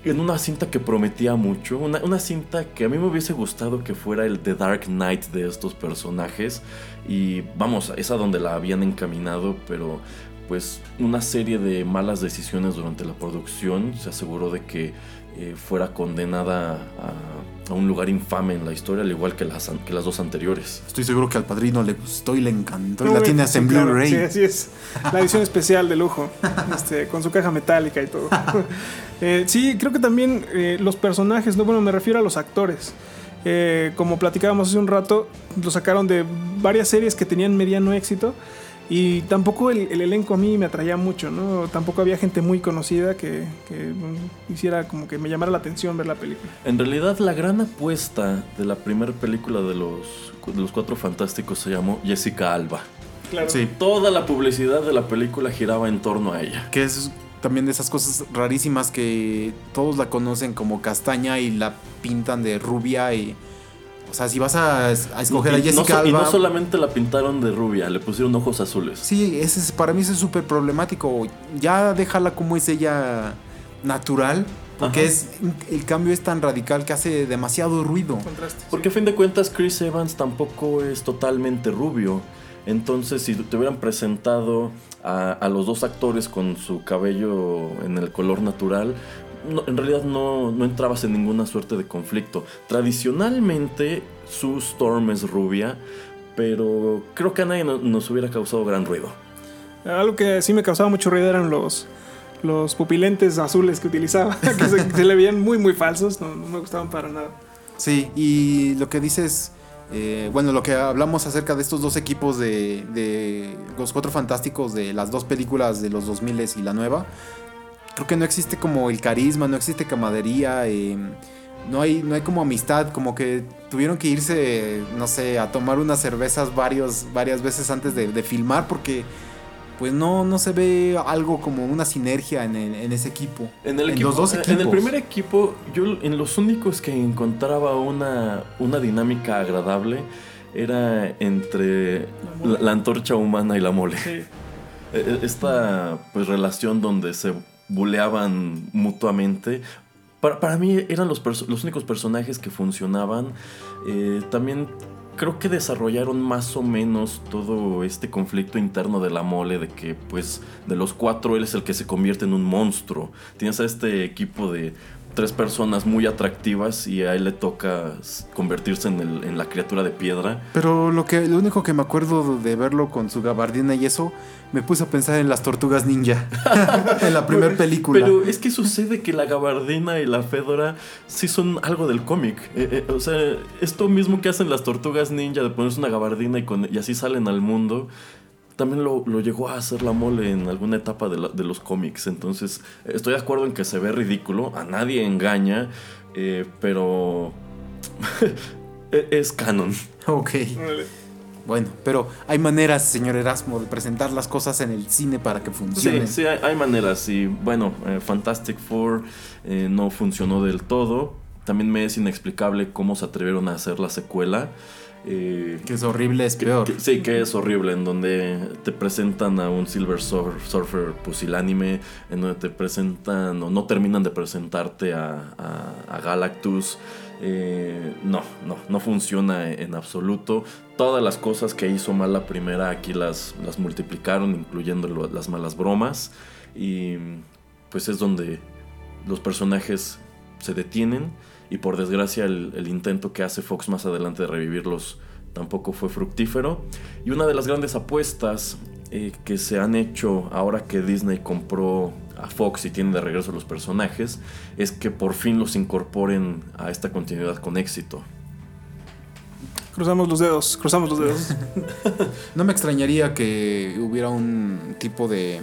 en una cinta que prometía mucho, una, una cinta que a mí me hubiese gustado que fuera el The Dark Knight de estos personajes. Y vamos, es a donde la habían encaminado, pero pues una serie de malas decisiones durante la producción se aseguró de que eh, fuera condenada a, a un lugar infame en la historia, al igual que las, que las dos anteriores.
Estoy seguro que al padrino le gustó y le encantó y la tiene hasta en Blu-ray.
Sí, así es. La edición especial de lujo. este, con su caja metálica y todo. Eh, sí, creo que también eh, los personajes, no, bueno, me refiero a los actores. Eh, como platicábamos hace un rato, lo sacaron de varias series que tenían mediano éxito. Y tampoco el, el elenco a mí me atraía mucho, ¿no? Tampoco había gente muy conocida que, que, hiciera como que me llamara la atención ver la película.
En realidad, la gran apuesta de la primera película de los, de los Cuatro Fantásticos se llamó Jessica Alba.
Claro.
Sí.
Toda la publicidad de la película giraba en torno a ella.
Que es también de esas cosas rarísimas que todos la conocen como castaña y la pintan de rubia y... O sea, si vas a, a escoger
y,
a Jessica
no, so- y
Alba...
no solamente la pintaron de rubia, le pusieron ojos azules.
Sí, ese es, para mí eso es súper problemático. Ya déjala como es ella natural. Porque
Ajá.
es, el cambio es tan radical que hace demasiado ruido.
Contraste.
Porque a fin de cuentas Chris Evans tampoco es totalmente rubio. Entonces si te hubieran presentado a, a los dos actores con su cabello en el color natural, no- en realidad no, no entrabas en ninguna suerte de conflicto. Tradicionalmente Sue Storm es rubia, pero creo que a nadie no- nos hubiera causado gran ruido.
Algo que sí me causaba mucho ruido eran los, los pupilentes azules que utilizaba, que se, se le veían muy, muy falsos, no, no me gustaban para nada.
Sí, y lo que dices, eh, bueno, lo que hablamos acerca de estos dos equipos de, de los cuatro fantásticos de las dos películas de los 2000 y la nueva, creo que no existe como el carisma, no existe camaradería, eh, no, hay, no hay como amistad, como que tuvieron que irse, no sé, a tomar unas cervezas varios, varias veces antes de, de filmar porque... Pues no, no se ve algo como una sinergia en, el- en ese equipo.
En el, equipo-
los dos
en
equipos.
el primer equipo, yo en los únicos que encontraba una, una dinámica agradable era entre la, la antorcha humana y la mole.
Sí.
Eh, Esta pues relación donde se buleaban mutuamente. Para, para mí eran los, los únicos personajes que funcionaban. Eh, también creo que desarrollaron más o menos todo este conflicto interno de la mole de que pues de los cuatro él es el que se convierte en un monstruo. Tienes a este equipo de tres personas muy atractivas y a él le toca convertirse en, el- en la criatura de piedra.
Pero lo que lo único que me acuerdo de verlo con su gabardina y eso, me puse a pensar en las tortugas ninja. en la primera película.
Pero es que sucede que la gabardina y la fedora sí son algo del cómic. Eh, eh, o sea, esto mismo que hacen las tortugas ninja de ponerse una gabardina y, con- y así salen al mundo, también lo, lo llegó a hacer la mole en alguna etapa de, la- de los cómics. Entonces, estoy de acuerdo en que se ve ridículo, a nadie engaña, eh, pero e- es canon.
Ok. Bueno, pero hay maneras, señor Erasmo, de presentar las cosas en el cine para que
Sí,
funcionen.
sí, hay, hay maneras. Y bueno, eh, Fantastic Four eh, no funcionó del todo. También me es inexplicable cómo se atrevieron a hacer la secuela. Eh,
Que es horrible, es peor.
que- sí, que es horrible, en donde te presentan a un Silver Sur- Surfer pusilánime, en donde te presentan o no terminan de presentarte a, a- a Galactus. Eh, no, no, no funciona en absoluto. Todas las cosas que hizo mal la primera aquí las, las multiplicaron, incluyendo lo- las malas bromas. Y pues es donde los personajes se detienen y por desgracia el, el intento que hace Fox más adelante de revivirlos tampoco fue fructífero. Y una de las grandes apuestas eh, que se han hecho ahora que Disney compró a Fox y tiene de regreso los personajes es que por fin los incorporen a esta continuidad con éxito.
Cruzamos los dedos, cruzamos los dedos.
No me extrañaría que hubiera un tipo de.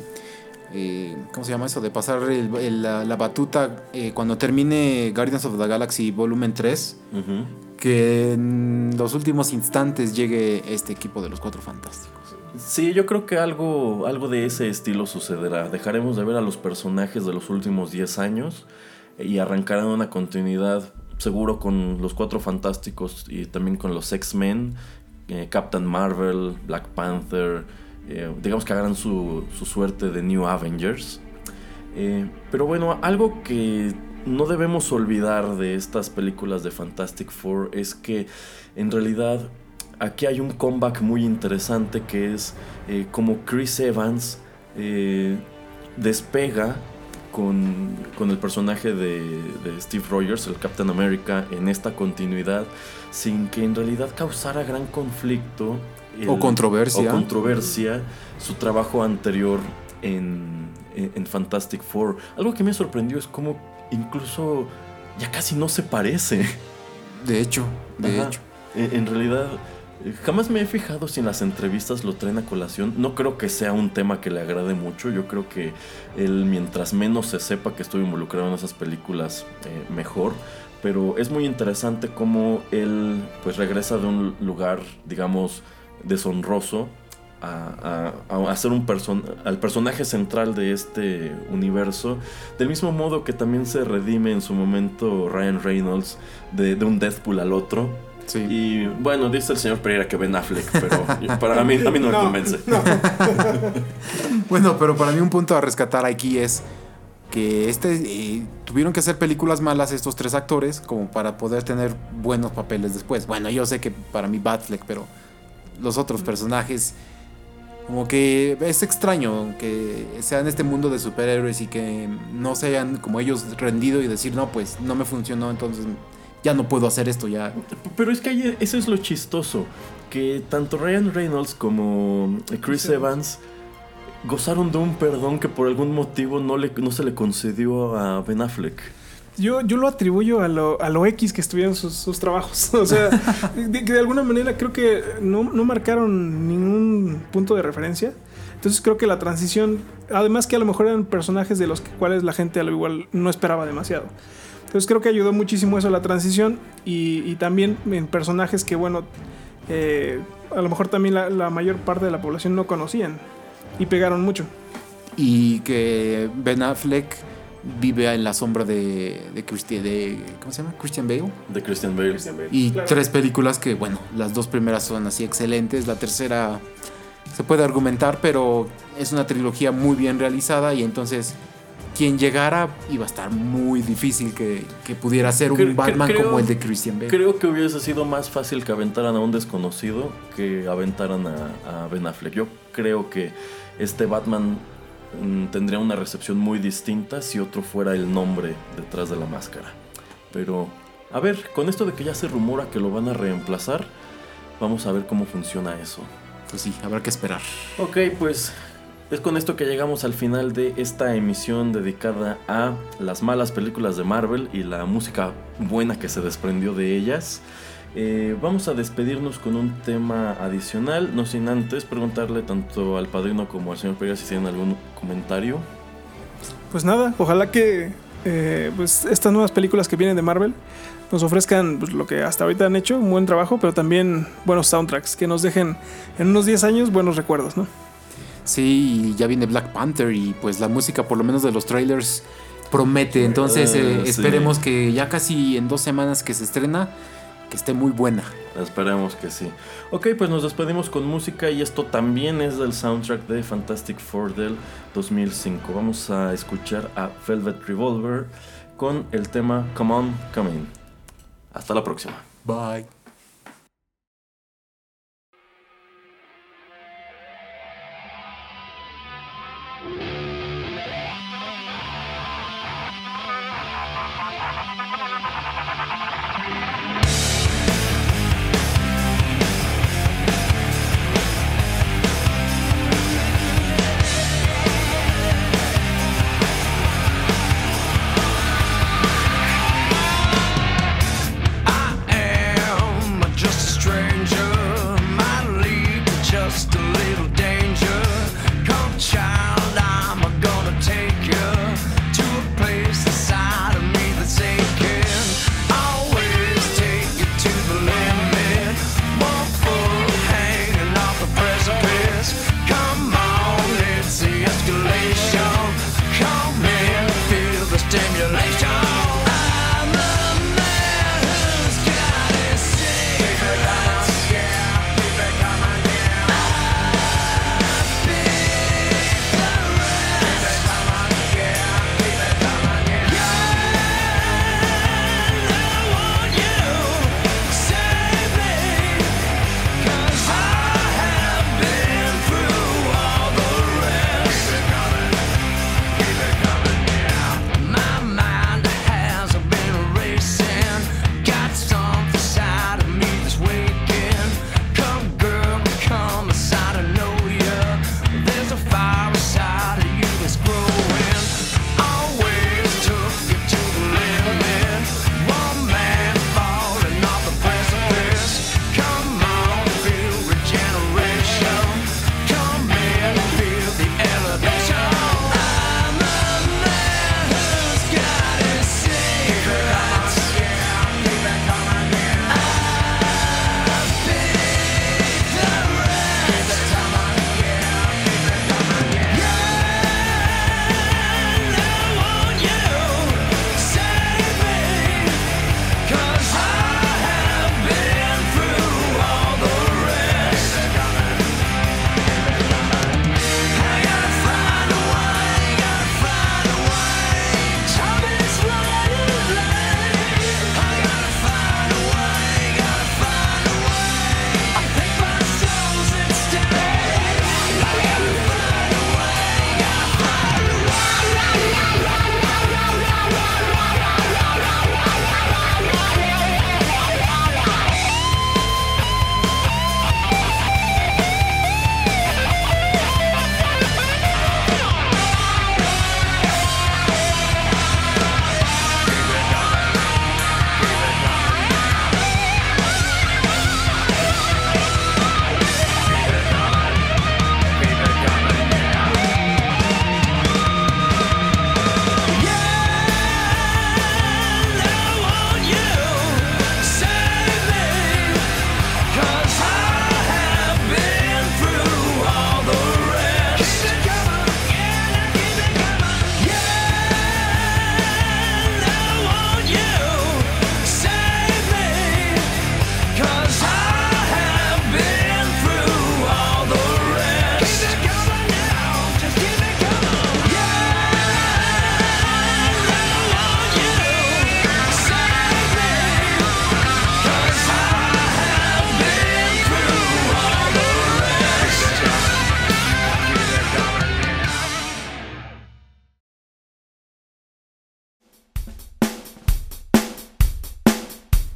Eh, ¿Cómo se llama eso? De pasar el- el- la, la batuta eh, cuando termine Guardians of the Galaxy Volumen 3.
Ujú.
Que en los últimos instantes llegue este equipo de los Cuatro Fantásticos.
Sí, yo creo que algo, algo de ese estilo sucederá. Dejaremos de ver a los personajes de los últimos 10 años y arrancarán una continuidad seguro con los Cuatro Fantásticos y también con los X-Men, eh, Captain Marvel, Black Panther. Eh, digamos que hagan su, su suerte de New Avengers. Eh, pero bueno, algo que no debemos olvidar de estas películas de Fantastic Four es que en realidad aquí hay un comeback muy interesante que es eh, como Chris Evans despega con, con el personaje de, de Steve Rogers, el Captain America, en esta continuidad, sin que en realidad causara gran conflicto. El-
O controversia.
o controversia su trabajo anterior en, en- en Fantastic Four. Algo que me sorprendió es cómo incluso ya casi no se parece.
De hecho, de
Ajá.
hecho.
En, en realidad, jamás me he fijado si en las entrevistas lo traen a colación. No creo que sea un tema que le agrade mucho. Yo creo que él, mientras menos se sepa que estoy involucrado en esas películas, eh, mejor. Pero es muy interesante cómo él pues regresa de un lugar, digamos, deshonroso a, a- a hacer un person al personaje central de este universo. Del mismo modo que también se redime en su momento Ryan Reynolds de, de un Deadpool al otro.
Sí.
Y bueno, dice el señor Pereira que Ben Affleck, pero para mí, a mí no me
No,
convence.
Bueno, pero para mí un punto a rescatar aquí es que este eh, tuvieron que hacer películas malas estos tres actores como para poder tener buenos papeles después. Bueno, yo sé que para mí Batfleck, pero los otros personajes como que es extraño que sean este mundo de superhéroes y que no se hayan como ellos rendido y decir, "No, pues no me funcionó, entonces ya no puedo hacer esto ya."
Pero es que ahí eso es lo chistoso, que tanto Ryan Reynolds como Chris Evans gozaron de un perdón que por algún motivo no, le, no se le concedió a Ben Affleck.
Yo, yo lo atribuyo a lo, a lo X que estuvieron sus, sus trabajos. O sea, de, que de alguna manera creo que no, no marcaron ningún punto de referencia. Entonces creo que la transición, además que a lo mejor eran personajes de los cuales la gente a lo igual no esperaba demasiado. Entonces creo que ayudó muchísimo eso a la transición y, y también en personajes que, bueno, eh, a lo mejor también la, la mayor parte de la población no conocían y pegaron mucho.
y que Ben Affleck vive en la sombra de, de, Christi- de ¿cómo se llama? Christian Bale.
De Christian Bale.
Y
Claro.
tres películas que, bueno, las dos primeras son así excelentes, la tercera se puede argumentar, pero es una trilogía muy bien realizada y entonces quien llegara iba a estar muy difícil que, que pudiera ser un Batman
creo-
como el de Christian Bale.
Creo que hubiese sido más fácil que aventaran a un desconocido que aventaran a, a Ben Affleck. Yo creo que este Batman tendría una recepción muy distinta si otro fuera el nombre detrás de la máscara. Pero, a ver, con esto de que ya se rumora que lo van a reemplazar, vamos a ver cómo funciona eso.
Pues sí, habrá que esperar.
Ok, pues es con esto que llegamos al final de esta emisión dedicada a las malas películas de Marvel y la música buena que se desprendió de ellas. Eh, vamos a despedirnos con un tema adicional, no sin antes preguntarle tanto al padrino como al señor Pereira si tienen algún comentario.
Pues nada, ojalá que eh, pues estas nuevas películas que vienen de Marvel nos ofrezcan pues, lo que hasta ahorita han hecho, un buen trabajo, pero también buenos soundtracks, que nos dejen en unos 10 años buenos recuerdos, ¿no?
Sí, y ya viene Black Panther y pues la música, por lo menos de los trailers, promete. Entonces eh,
Ah, sí.
esperemos que ya casi en dos semanas que se estrena, que esté muy buena.
Esperemos que sí. Ok, pues nos despedimos con música y esto también es del soundtrack de Fantastic Four del 2005. Vamos a escuchar a Velvet Revolver con el tema Come On, Come In. Hasta la próxima.
Bye.